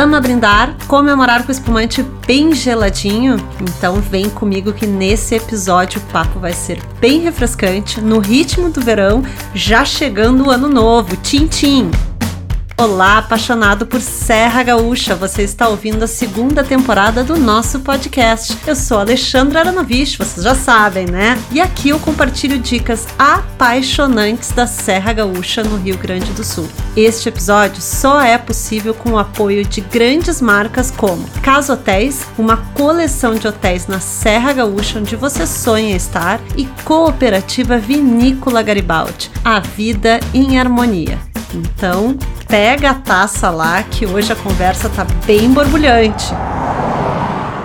ama brindar, comemorar com espumante bem geladinho? Então vem comigo que nesse episódio o papo vai ser bem refrescante, no ritmo do verão, já chegando o ano novo. Tchim, tchim! Olá, apaixonado por Serra Gaúcha. Você está ouvindo a segunda temporada do nosso podcast. Eu sou Alexandra Aranovich, vocês já sabem, né? E aqui eu compartilho dicas apaixonantes da Serra Gaúcha no Rio Grande do Sul. Este episódio só é possível com o apoio de grandes marcas como Casa Hotéis, uma coleção de hotéis na Serra Gaúcha onde você sonha estar, e Cooperativa Vinícola Garibaldi, a vida em harmonia. Então, pega a taça lá que hoje a conversa tá bem borbulhante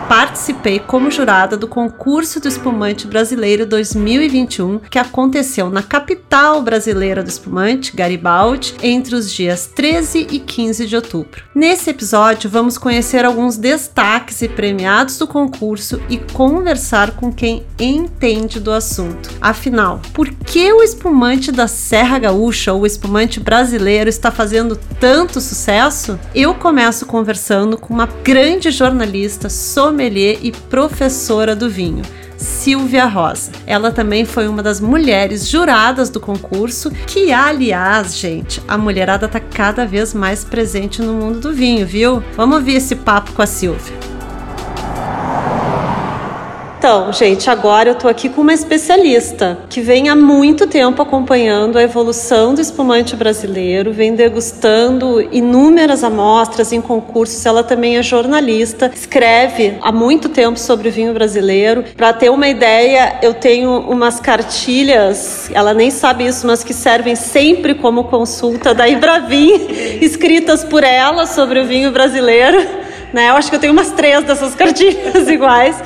participei como jurada do concurso do espumante brasileiro 2021 que aconteceu na capital brasileira do espumante, Garibaldi, entre os dias 13 e 15 de outubro. Nesse episódio, vamos conhecer alguns destaques e premiados do concurso e conversar com quem entende do assunto. Afinal, por que o espumante da Serra Gaúcha ou o espumante brasileiro está fazendo tanto sucesso? Eu começo conversando com uma grande jornalista sobre sommelier e professora do vinho. Silvia Rosa. Ela também foi uma das mulheres juradas do concurso, que aliás, gente, a mulherada tá cada vez mais presente no mundo do vinho, viu? Vamos ouvir esse papo com a Silvia. Então, gente, agora eu tô aqui com uma especialista que vem há muito tempo acompanhando a evolução do espumante brasileiro, vem degustando inúmeras amostras em concursos. Ela também é jornalista, escreve há muito tempo sobre o vinho brasileiro. Para ter uma ideia, eu tenho umas cartilhas, ela nem sabe isso, mas que servem sempre como consulta da Ibravin, escritas por ela sobre o vinho brasileiro. Né? Eu acho que eu tenho umas três dessas cartilhas iguais.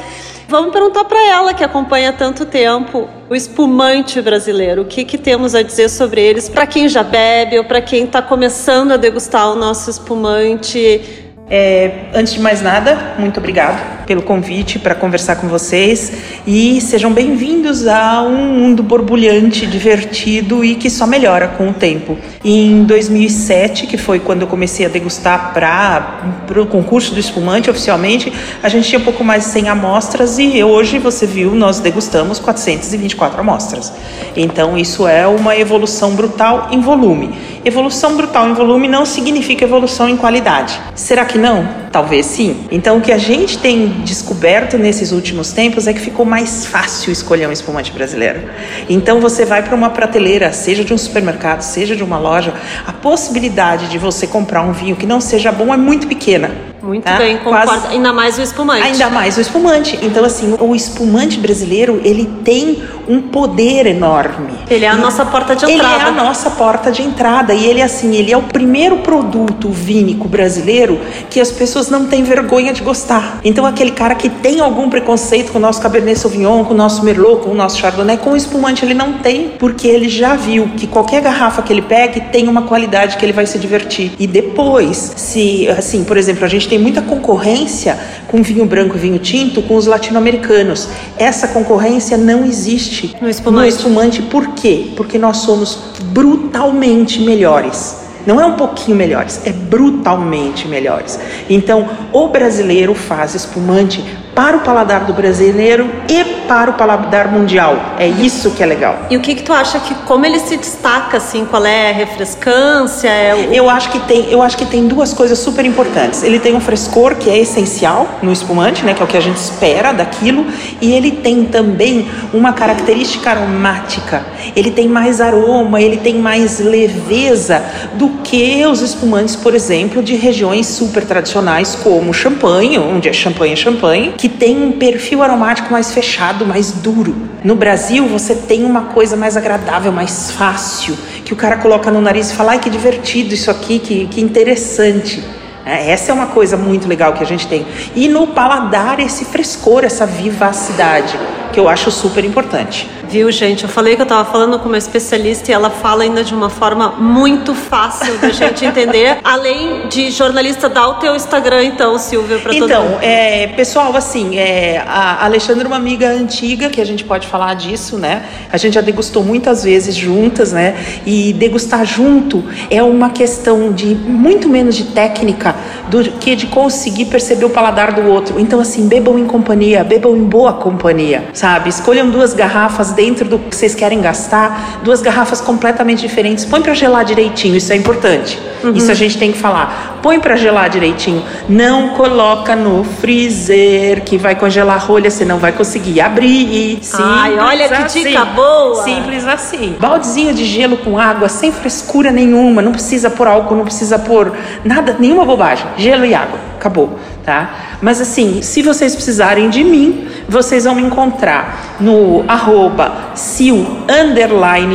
Vamos perguntar para ela, que acompanha tanto tempo, o espumante brasileiro. O que, que temos a dizer sobre eles para quem já bebe ou para quem está começando a degustar o nosso espumante? É, antes de mais nada, muito obrigado pelo convite para conversar com vocês e sejam bem-vindos a um mundo borbulhante, divertido e que só melhora com o tempo. Em 2007, que foi quando eu comecei a degustar para o concurso do espumante oficialmente, a gente tinha pouco mais de 100 amostras e hoje, você viu, nós degustamos 424 amostras. Então, isso é uma evolução brutal em volume. Evolução brutal em volume não significa evolução em qualidade. Será que não? Talvez sim. Então, o que a gente tem descoberto nesses últimos tempos é que ficou mais fácil escolher um espumante brasileiro. Então, você vai para uma prateleira, seja de um supermercado, seja de uma loja, a possibilidade de você comprar um vinho que não seja bom é muito pequena. Muito tá? bem, concordo. Quase... Ainda mais o espumante. Ainda mais o espumante. Então, assim, o espumante brasileiro, ele tem um poder enorme. Ele é a nossa porta de entrada. Ele é a nossa porta de entrada. E ele, assim, ele é o primeiro produto vínico brasileiro que as pessoas não têm vergonha de gostar. Então, aquele cara que tem algum preconceito com o nosso Cabernet Sauvignon, com o nosso Merlot, com o nosso Chardonnay, com o espumante ele não tem, porque ele já viu que qualquer garrafa que ele pegue tem uma qualidade que ele vai se divertir. E depois, se, assim, por exemplo, a gente tem muita concorrência com vinho branco e vinho tinto com os latino-americanos. Essa concorrência não existe no espumante. no espumante. Por quê? Porque nós somos brutalmente melhores. Não é um pouquinho melhores, é brutalmente melhores. Então, o brasileiro faz espumante para o paladar do brasileiro e para o paladar mundial. É isso que é legal. E o que, que tu acha que como ele se destaca assim? Qual é a refrescância? É o... Eu acho que tem, eu acho que tem duas coisas super importantes. Ele tem um frescor que é essencial no espumante, né, que é o que a gente espera daquilo, e ele tem também uma característica aromática. Ele tem mais aroma, ele tem mais leveza do que os espumantes, por exemplo, de regiões super tradicionais como champanhe, onde é champanhe champanhe, que tem um perfil aromático mais fechado, mais duro. No Brasil, você tem uma coisa mais agradável, mais fácil, que o cara coloca no nariz e fala: ai que divertido isso aqui, que, que interessante. É, essa é uma coisa muito legal que a gente tem. E no paladar, esse frescor, essa vivacidade, que eu acho super importante. Viu, gente? Eu falei que eu tava falando com uma especialista e ela fala ainda de uma forma muito fácil da gente entender. Além de jornalista, dá o teu Instagram, então, Silvia, para todo então, mundo. Então, é, pessoal, assim, é, a Alexandra é uma amiga antiga, que a gente pode falar disso, né? A gente já degustou muitas vezes juntas, né? E degustar junto é uma questão de muito menos de técnica do que de conseguir perceber o paladar do outro. Então, assim, bebam em companhia, bebam em boa companhia, sabe? Escolham duas garrafas dentro do que vocês querem gastar, duas garrafas completamente diferentes. Põe para gelar direitinho, isso é importante. Uhum. Isso a gente tem que falar. Põe para gelar direitinho. Não coloca no freezer que vai congelar a rolha, você não vai conseguir abrir. Simples Ai, olha que assim. dica boa. Simples assim. Baldezinho de gelo com água, sem frescura nenhuma. Não precisa pôr álcool, não precisa pôr nada, nenhuma bobagem. Gelo e água. Acabou tá? Mas assim, se vocês precisarem de mim, vocês vão me encontrar no arroba sil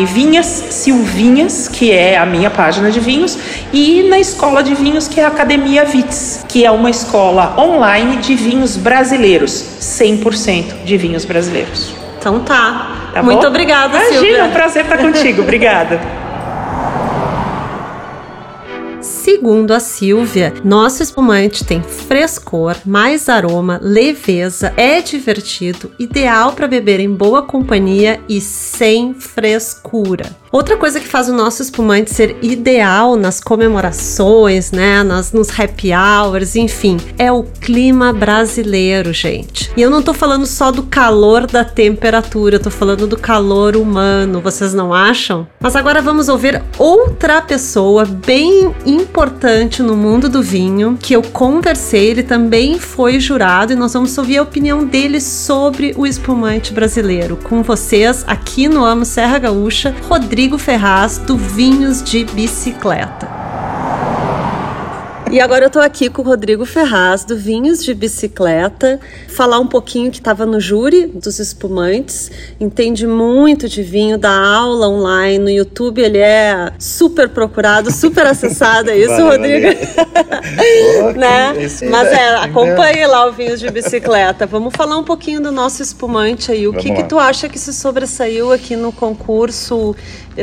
vinhas, silvinhas, que é a minha página de vinhos, e na escola de vinhos, que é a Academia Vits, que é uma escola online de vinhos brasileiros, 100% de vinhos brasileiros. Então tá. tá Muito bom? obrigada, Imagina, Silvia. é um prazer estar contigo. Obrigada. Segundo a Silvia, nosso espumante tem frescor, mais aroma, leveza, é divertido, ideal para beber em boa companhia e sem frescura. Outra coisa que faz o nosso espumante ser ideal nas comemorações, né, nas, nos happy hours, enfim, é o clima brasileiro, gente. E eu não tô falando só do calor da temperatura, eu tô falando do calor humano, vocês não acham? Mas agora vamos ouvir outra pessoa bem importante no mundo do vinho, que eu conversei, ele também foi jurado e nós vamos ouvir a opinião dele sobre o espumante brasileiro. Com vocês, aqui no Amo Serra Gaúcha, Rodrigo Rodrigo Ferraz do Vinhos de Bicicleta. E agora eu tô aqui com o Rodrigo Ferraz, do Vinhos de Bicicleta, falar um pouquinho que estava no júri dos espumantes, entende muito de vinho, dá aula online no YouTube, ele é super procurado, super acessado, é isso, Rodrigo? oh, né? Mas é, acompanhe lá o Vinhos de Bicicleta. Vamos falar um pouquinho do nosso espumante aí. O Vamos que, que tu acha que se sobressaiu aqui no concurso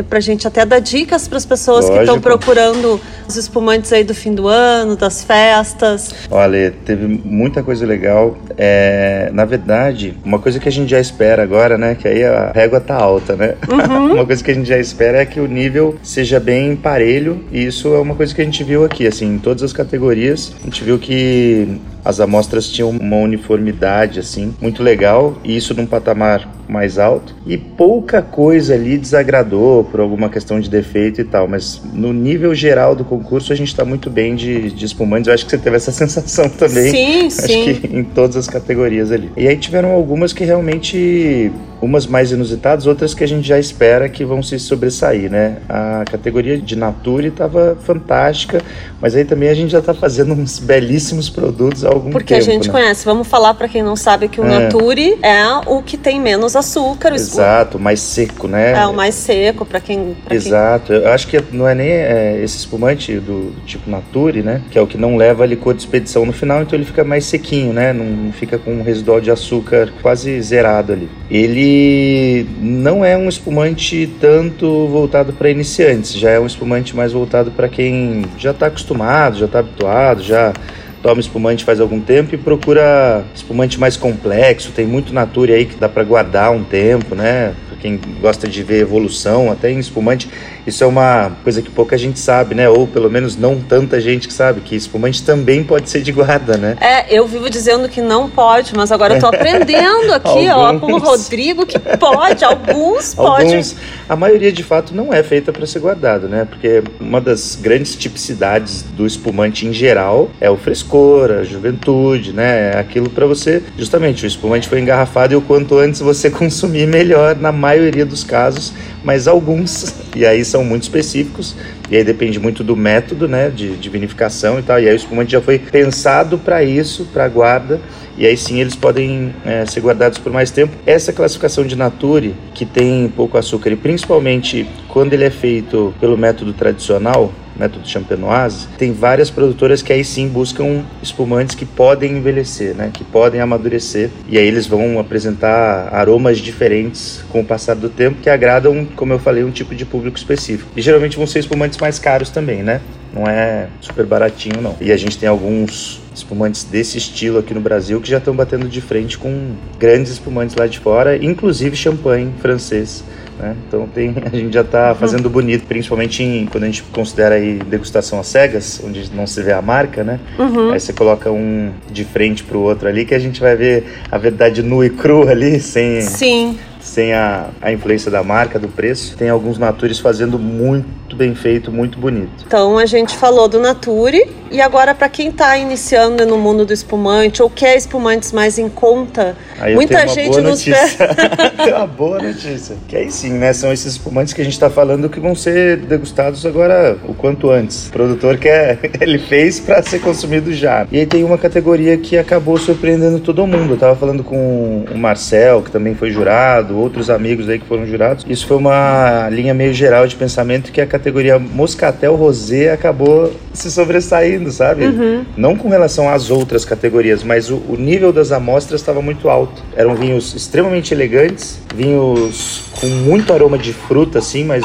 para a gente até dar dicas para as pessoas Lógico. que estão procurando os espumantes aí do fim do ano, das festas. Olha, teve muita coisa legal. É, na verdade, uma coisa que a gente já espera agora, né? Que aí a régua tá alta, né? Uhum. uma coisa que a gente já espera é que o nível seja bem parelho. E isso é uma coisa que a gente viu aqui, assim, em todas as categorias. A gente viu que as amostras tinham uma uniformidade assim muito legal e isso num patamar mais alto e pouca coisa ali desagradou por alguma questão de defeito e tal, mas no nível geral do concurso a gente está muito bem de, de espumantes. Eu acho que você teve essa sensação também. Sim, acho sim. que em todas as categorias ali. E aí tiveram algumas que realmente umas mais inusitadas, outras que a gente já espera que vão se sobressair, né? A categoria de Nature estava fantástica, mas aí também a gente já está fazendo uns belíssimos produtos algum Porque tempo. A gente né? conhece. Vamos falar para quem não sabe que o é. Nature é o que tem menos açúcar. Exato, mais seco, né? É o mais seco para quem. Pra Exato. Quem... Eu acho que não é nem é, esse espumante do, do, tipo Nature, né? Que é o que não leva licor de expedição no final, então ele fica mais sequinho, né? Não fica com um residual de açúcar quase zerado ali. Ele não é um espumante tanto voltado para iniciantes, já é um espumante mais voltado para quem já está acostumado, já está habituado, já toma espumante faz algum tempo e procura espumante mais complexo. Tem muito Nature aí que dá para guardar um tempo, né? Pra quem gosta de ver evolução, até em espumante. Isso é uma coisa que pouca gente sabe, né? Ou pelo menos não tanta gente que sabe, que espumante também pode ser de guarda, né? É, eu vivo dizendo que não pode, mas agora eu tô aprendendo aqui, ó, com o Rodrigo, que pode, alguns. Alguns, a maioria de fato não é feita para ser guardado, né? Porque uma das grandes tipicidades do espumante em geral é o frescor, a juventude, né? É aquilo para você, justamente, o espumante foi engarrafado e o quanto antes você consumir melhor na maioria dos casos, mas alguns, e aí são muito específicos, e aí depende muito do método né, de, de vinificação e tal. E aí o espumante já foi pensado para isso, para guarda, e aí sim eles podem é, ser guardados por mais tempo. Essa classificação de Nature, que tem pouco açúcar, e principalmente quando ele é feito pelo método tradicional, método champenoise, tem várias produtoras que aí sim buscam espumantes que podem envelhecer, né? Que podem amadurecer. E aí eles vão apresentar aromas diferentes com o passar do tempo que agradam, como eu falei, um tipo de público específico. E geralmente vão ser espumantes mais caros também, né? Não é super baratinho, não. E a gente tem alguns espumantes desse estilo aqui no Brasil que já estão batendo de frente com grandes espumantes lá de fora, inclusive champanhe francês. Né? Então tem, a gente já está fazendo bonito, principalmente em, quando a gente considera aí degustação às cegas, onde não se vê a marca, né? Uhum. Aí você coloca um de frente para o outro ali que a gente vai ver a verdade nua e crua ali, sem, Sim. sem a, a influência da marca, do preço. Tem alguns natures fazendo muito bem feito, muito bonito. Então a gente falou do Nature e agora para quem está iniciando no mundo do espumante ou quer espumantes mais em conta, Aí muita gente nos tem uma boa notícia. Que aí sim, né? São esses espumantes que a gente está falando que vão ser degustados agora o quanto antes. O produtor quer, ele fez para ser consumido já. E aí tem uma categoria que acabou surpreendendo todo mundo. Eu tava falando com o Marcel, que também foi jurado, outros amigos aí que foram jurados. Isso foi uma linha meio geral de pensamento que a categoria Moscatel Rosé acabou se sobressaindo, sabe? Uhum. Não com relação às outras categorias, mas o, o nível das amostras estava muito alto. Eram vinhos extremamente elegantes, vinhos com muito aroma de fruta, assim, mas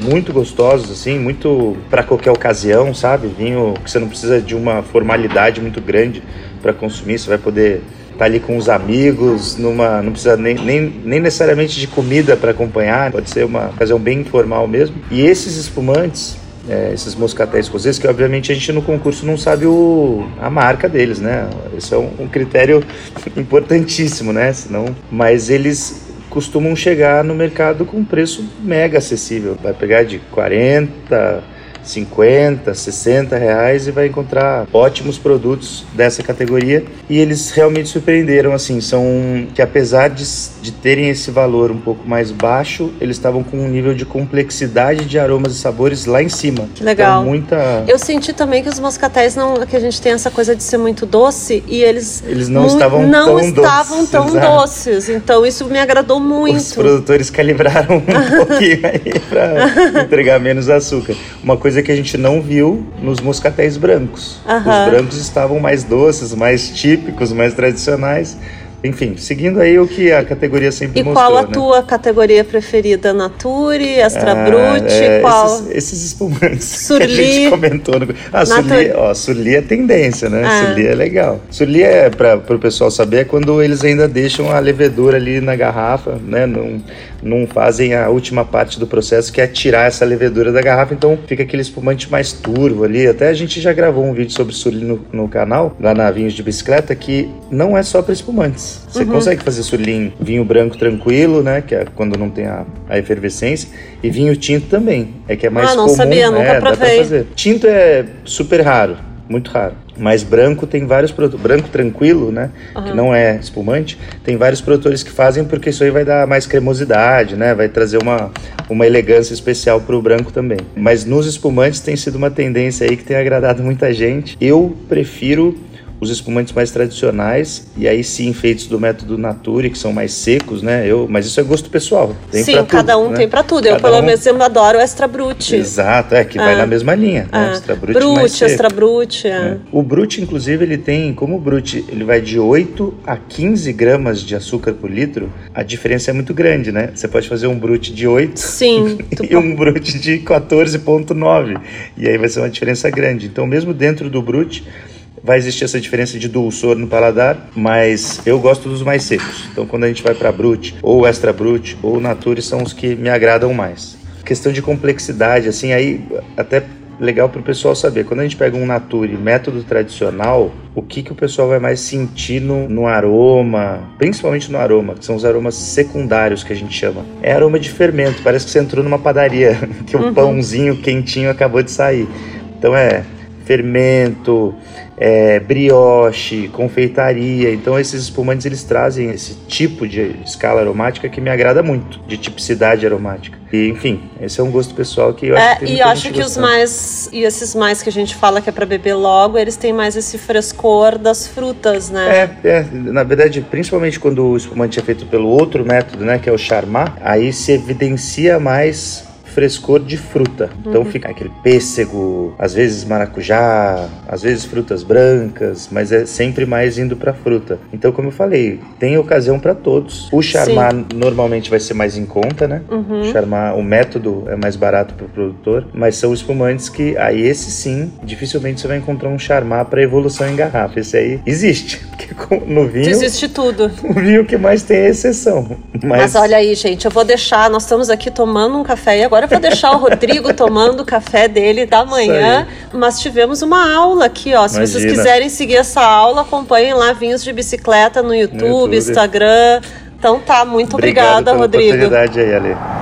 muito gostosos, assim, muito para qualquer ocasião, sabe? Vinho que você não precisa de uma formalidade muito grande para consumir, você vai poder estar ali com os amigos, numa, não precisa nem, nem, nem necessariamente de comida para acompanhar, pode ser uma ocasião bem informal mesmo. E esses espumantes, é, esses moscatéis rosés, que obviamente a gente no concurso não sabe o, a marca deles, né? Esse é um, um critério importantíssimo, né? Senão, mas eles costumam chegar no mercado com preço mega acessível. Vai pegar de 40 50, 60 reais e vai encontrar ótimos produtos dessa categoria. E eles realmente surpreenderam, assim, são que apesar de, de terem esse valor um pouco mais baixo, eles estavam com um nível de complexidade de aromas e sabores lá em cima. Que legal. Então, muita... Eu senti também que os moscatéis não, que a gente tem essa coisa de ser muito doce e eles eles não estavam não tão estavam doces, tão exato. doces. Então isso me agradou muito. Os produtores calibraram um pouquinho aí para entregar menos açúcar. Uma coisa que a gente não viu nos moscatéis brancos. Aham. Os brancos estavam mais doces, mais típicos, mais tradicionais. Enfim, seguindo aí o que a categoria sempre E mostrou. qual a né? tua categoria preferida? Nature, Extra Ah, Brut, é, qual? Esses, esses espumantes Surli. que a gente comentou. No... Ah, Natur- Surli, ó, Surli é tendência, né? Ah. Surli é legal. Surli é, para o pessoal saber, é quando eles ainda deixam a levedura ali na garrafa, né? Não, não fazem a última parte do processo, que é tirar essa levedura da garrafa. Então fica aquele espumante mais turvo ali. Até a gente já gravou um vídeo sobre Surli no, no canal, lá na Vinhos de Bicicleta, que não é só para espumantes. Você Uhum. consegue fazer Surli em vinho branco tranquilo, né? Que é quando não tem a, a efervescência. E vinho tinto também. É que é mais Ah, não comum. sabia, nunca é, dá pra provei. fazer. Tinto é super raro, muito raro. Mas branco tem vários produtores. Branco tranquilo, né? Que não é espumante. Tem vários produtores que fazem porque isso aí vai dar mais cremosidade, né? Vai trazer uma, uma elegância especial pro branco também. Mas nos espumantes tem sido uma tendência aí que tem agradado muita gente. Eu prefiro os espumantes mais tradicionais e aí sim feitos do método Nature, que são mais secos, né? Eu, mas isso é gosto pessoal. Tem Sim, pra tudo, cada um né? tem pra tudo. Eu, Cada pelo um- menos, eu adoro o Extra Brut. Exato, é que vai Ah. na mesma linha, né? Ah, Extra Brut, Brut, mais seco. Extra Brut. é. É. O Brut, inclusive, ele tem, como o Brut ele vai de 8 a 15 gramas de açúcar por litro, a diferença é muito grande, né? Você pode fazer um Brut de 8 Sim. e um Brut de 14,9. E aí vai ser uma diferença grande. Então, mesmo dentro do Brut, vai existir essa diferença de dulçor no paladar, mas eu gosto dos mais secos. Então, quando a gente vai para Brut, ou Extra Brut, ou Nature, são os que me agradam mais. Questão de complexidade, assim, aí até legal para o pessoal saber. Quando a gente pega um Nature método tradicional, o que, que o pessoal vai mais sentir no, no aroma, principalmente no aroma, que são os aromas secundários que a gente chama. É aroma de fermento, parece que você entrou numa padaria, que o pãozinho quentinho acabou de sair. Então é fermento, é, brioche, confeitaria. Então esses espumantes eles trazem esse tipo de escala aromática que me agrada muito, de tipicidade aromática. E enfim, esse é um gosto pessoal que eu acho É, que tem e acho que os gostando. mais. E esses mais que a gente fala que é pra beber logo, eles têm mais esse frescor das frutas, né? É, é, na verdade, principalmente quando o espumante é feito pelo outro método, né, que é o charmat, aí se evidencia mais frescor de fruta. Então uhum. fica aquele pêssego, às vezes maracujá, às vezes frutas brancas, mas é sempre mais indo para fruta. Então, como eu falei, tem ocasião para todos. O charmar Sim. normalmente vai ser mais em conta, né? Uhum. Charmar, o método é mais barato para o produtor, mas são espumantes que aí esse sim, dificilmente você vai encontrar um charmar para evolução em garrafa. Esse aí existe, porque no vinho existe tudo. O vinho que mais tem é exceção. Mas... mas olha aí, gente, eu vou deixar, nós estamos aqui tomando um café e agora eu vou deixar o Rodrigo tomando o café dele da manhã, mas tivemos uma aula aqui, ó. Se Imagina. vocês quiserem seguir essa aula, acompanhem lá Vinhos de Bicicleta no YouTube, no YouTube. Instagram. Então tá, muito Obrigado obrigada, Rodrigo. Oportunidade aí, Ale.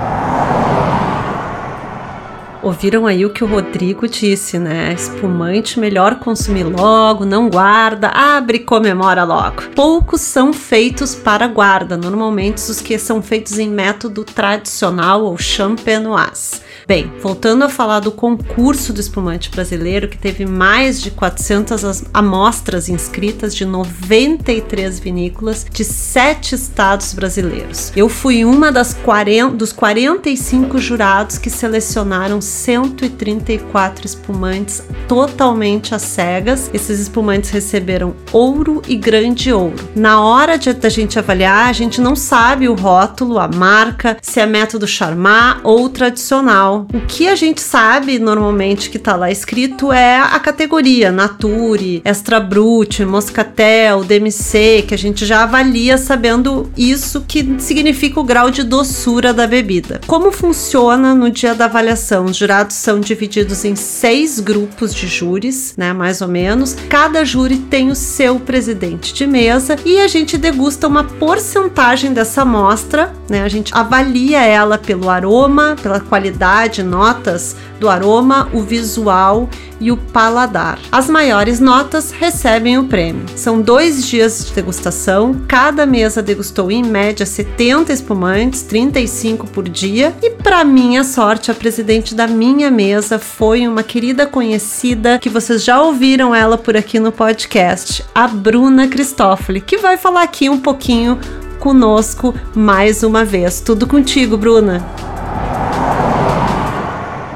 Ouviram aí o que o Rodrigo disse, né? Espumante melhor consumir logo, não guarda, abre e comemora logo. Poucos são feitos para guarda, normalmente os que são feitos em método tradicional ou champenoise. Bem, voltando a falar do concurso do espumante brasileiro, que teve mais de 400 amostras inscritas de 93 vinícolas de sete estados brasileiros. Eu fui uma das 40, dos 45 jurados que selecionaram 134 espumantes totalmente às cegas. Esses espumantes receberam ouro e grande ouro. Na hora de da gente avaliar, a gente não sabe o rótulo, a marca, se é método Charmat ou tradicional o que a gente sabe normalmente que tá lá escrito é a categoria Nature, Extra Brut, Moscatel, DMC, que a gente já avalia sabendo isso que significa o grau de doçura da bebida. Como funciona no dia da avaliação? Os jurados são divididos em seis grupos de júris, né, mais ou menos. Cada júri tem o seu presidente de mesa e a gente degusta uma porcentagem dessa amostra, né? A gente avalia ela pelo aroma, pela qualidade quantidade, notas do aroma, o visual e o paladar. As maiores notas recebem o prêmio. São dois dias de degustação, cada mesa degustou em média 70 espumantes, 35 por dia, e para minha sorte, a presidente da minha mesa foi uma querida conhecida que vocês já ouviram ela por aqui no podcast, a Bruna Cristófoli, que vai falar aqui um pouquinho conosco mais uma vez. Tudo contigo, Bruna.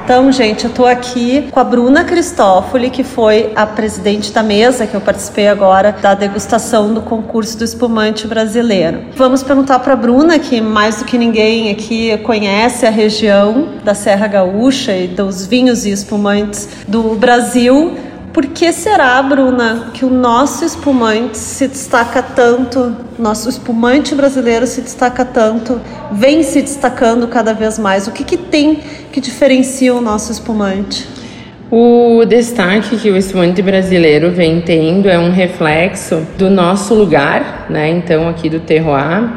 Então, gente, eu tô aqui com a Bruna Cristófoli, que foi a presidente da mesa que eu participei agora da degustação do concurso do espumante brasileiro. Vamos perguntar para Bruna, que mais do que ninguém aqui conhece a região da Serra Gaúcha e dos vinhos e espumantes do Brasil. Por que será, Bruna, que o nosso espumante se destaca tanto, nosso espumante brasileiro se destaca tanto, vem se destacando cada vez mais? O que, que tem que diferencia o nosso espumante? O destaque que o espumante brasileiro vem tendo é um reflexo do nosso lugar, né? Então, aqui do terroir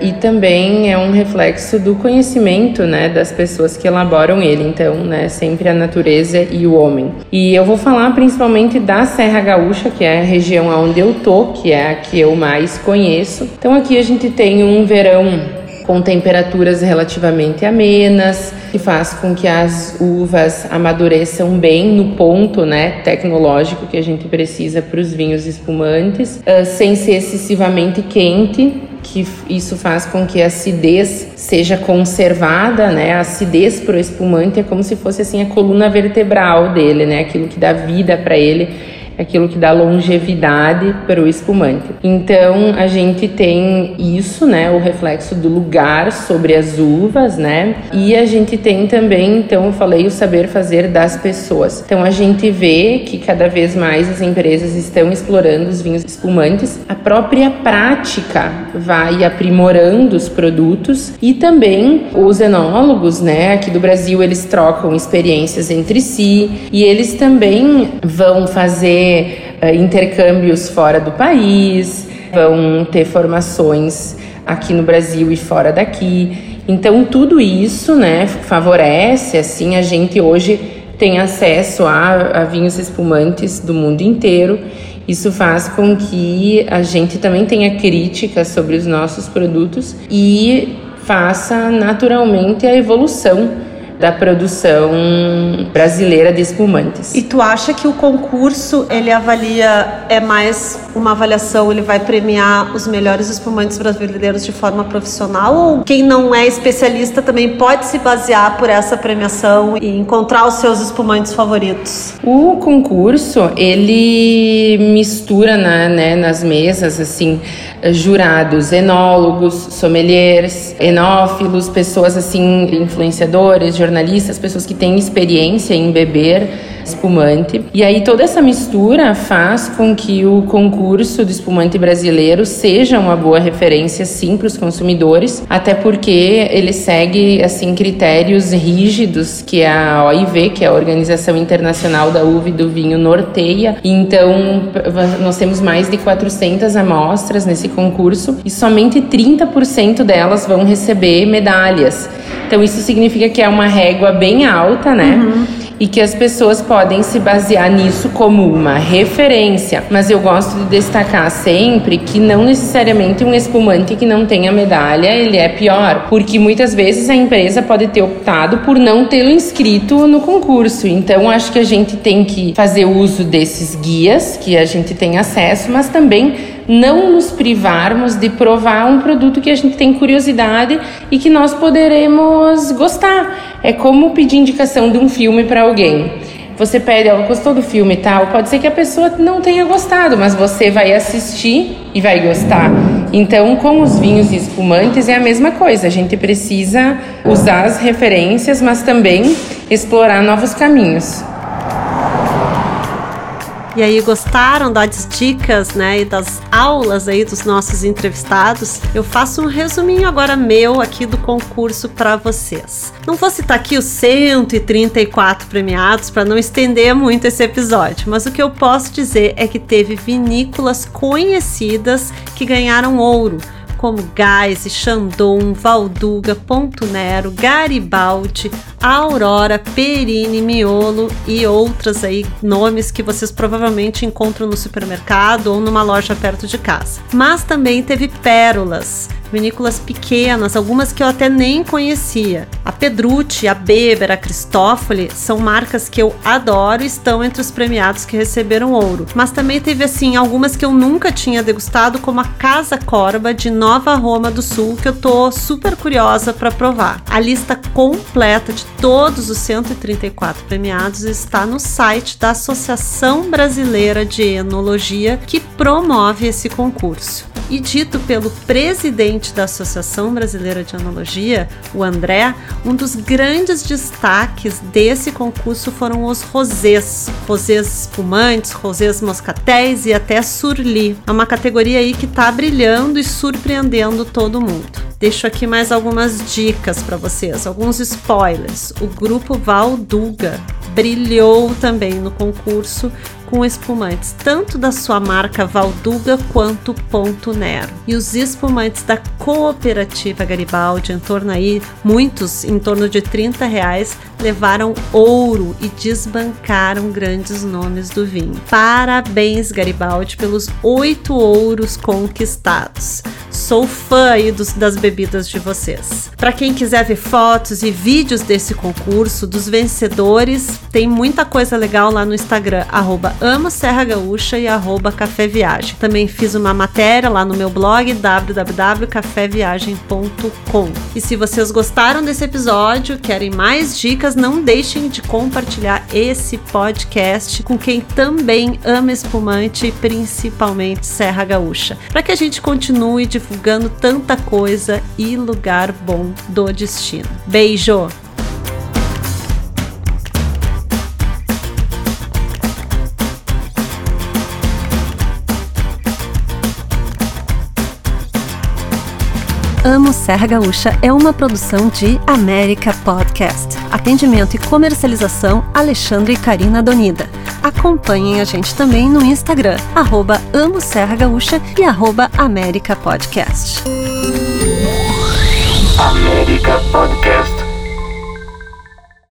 e também é um reflexo do conhecimento, né, das pessoas que elaboram ele. Então, né, sempre a natureza e o homem. E eu vou falar principalmente da Serra Gaúcha, que é a região onde eu tô, que é a que eu mais conheço. Então, aqui a gente tem um verão com temperaturas relativamente amenas, que faz com que as uvas amadureçam bem no ponto né, tecnológico que a gente precisa para os vinhos espumantes, uh, sem ser excessivamente quente, que isso faz com que a acidez seja conservada, né? A acidez para o espumante é como se fosse assim a coluna vertebral dele, né? Aquilo que dá vida para ele aquilo que dá longevidade para o espumante. Então a gente tem isso, né, o reflexo do lugar sobre as uvas, né? E a gente tem também, então eu falei o saber fazer das pessoas. Então a gente vê que cada vez mais as empresas estão explorando os vinhos espumantes. A própria prática vai aprimorando os produtos e também os enólogos, né, aqui do Brasil eles trocam experiências entre si e eles também vão fazer uh, intercâmbios fora do país, vão ter formações aqui no Brasil e fora daqui. Então tudo isso, né, favorece assim a gente hoje tem acesso a, a vinhos espumantes do mundo inteiro. Isso faz com que a gente também tenha críticas sobre os nossos produtos e faça naturalmente a evolução da produção brasileira de espumantes. E tu acha que o concurso ele avalia é mais uma avaliação, ele vai premiar os melhores espumantes brasileiros de forma profissional ou quem não é especialista também pode se basear por essa premiação e encontrar os seus espumantes favoritos? O concurso, ele mistura na, né, nas mesas assim jurados, enólogos, sommeliers, enófilos, pessoas assim influenciadores, jornalistas, pessoas que têm experiência em beber espumante. E aí toda essa mistura faz com que o concurso do espumante brasileiro seja uma boa referência sim para os consumidores, até porque ele segue assim critérios rígidos que a OIV, que é a Organização Internacional da Uva e do Vinho norteia. Então nós temos mais de 400 amostras nesse concurso e somente 30% delas vão receber medalhas. Então isso significa que é uma régua bem alta, né? Uhum e que as pessoas podem se basear nisso como uma referência. Mas eu gosto de destacar sempre que não necessariamente um espumante que não tenha medalha ele é pior, porque muitas vezes a empresa pode ter optado por não tê-lo inscrito no concurso. Então acho que a gente tem que fazer uso desses guias que a gente tem acesso, mas também não nos privarmos de provar um produto que a gente tem curiosidade e que nós poderemos gostar. É como pedir indicação de um filme para alguém. Você pede, ela gostou do filme e tal, pode ser que a pessoa não tenha gostado, mas você vai assistir e vai gostar. Então, com os vinhos e espumantes é a mesma coisa. A gente precisa usar as referências, mas também explorar novos caminhos. E aí gostaram das dicas, né, e das aulas aí dos nossos entrevistados? Eu faço um resuminho agora meu aqui do concurso para vocês. Não vou citar aqui os 134 premiados para não estender muito esse episódio, mas o que eu posso dizer é que teve vinícolas conhecidas que ganharam ouro como Gás, Chandon, Valduga, Ponto Nero, Garibaldi, Aurora, Perini, Miolo e outras aí nomes que vocês provavelmente encontram no supermercado ou numa loja perto de casa. Mas também teve pérolas, vinícolas pequenas, algumas que eu até nem conhecia. A Pedrucci, a Beber, a Cristófoli são marcas que eu adoro e estão entre os premiados que receberam ouro. Mas também teve assim algumas que eu nunca tinha degustado, como a Casa Corba de Nova Roma do Sul, que eu tô super curiosa para provar. A lista completa de todos os 134 premiados está no site da Associação Brasileira de Enologia, que promove esse concurso. E dito pelo presidente da Associação Brasileira de Enologia, o André, um dos grandes destaques desse concurso foram os rosés, rosés espumantes, rosés moscatéis e até surli. É uma categoria aí que está brilhando e surpreendendo todo mundo. Deixo aqui mais algumas dicas para vocês, alguns spoilers. O grupo Valduga brilhou também no concurso com espumantes tanto da sua marca Valduga quanto Ponto Nero. E os espumantes da cooperativa Garibaldi, em torno aí, muitos, em torno de 30 reais, levaram ouro e desbancaram grandes nomes do vinho. Parabéns, Garibaldi, pelos oito ouros conquistados. Sou fã aí dos, das bebidas de vocês. Para quem quiser ver fotos e vídeos desse concurso, dos vencedores, tem muita coisa legal lá no Instagram, arroba amo Serra Gaúcha e arroba Café Viagem. Também fiz uma matéria lá no meu blog www.caféviagem.com. E se vocês gostaram desse episódio, querem mais dicas, não deixem de compartilhar esse podcast com quem também ama espumante, principalmente Serra Gaúcha, para que a gente continue divulgando tanta coisa e lugar bom do destino. Beijo! Amo Serra Gaúcha é uma produção de América Podcast. Atendimento e comercialização Alexandre e Karina Donida. Acompanhem a gente também no Instagram, arroba Amo Serra Gaúcha e arroba América Podcast. América Podcast.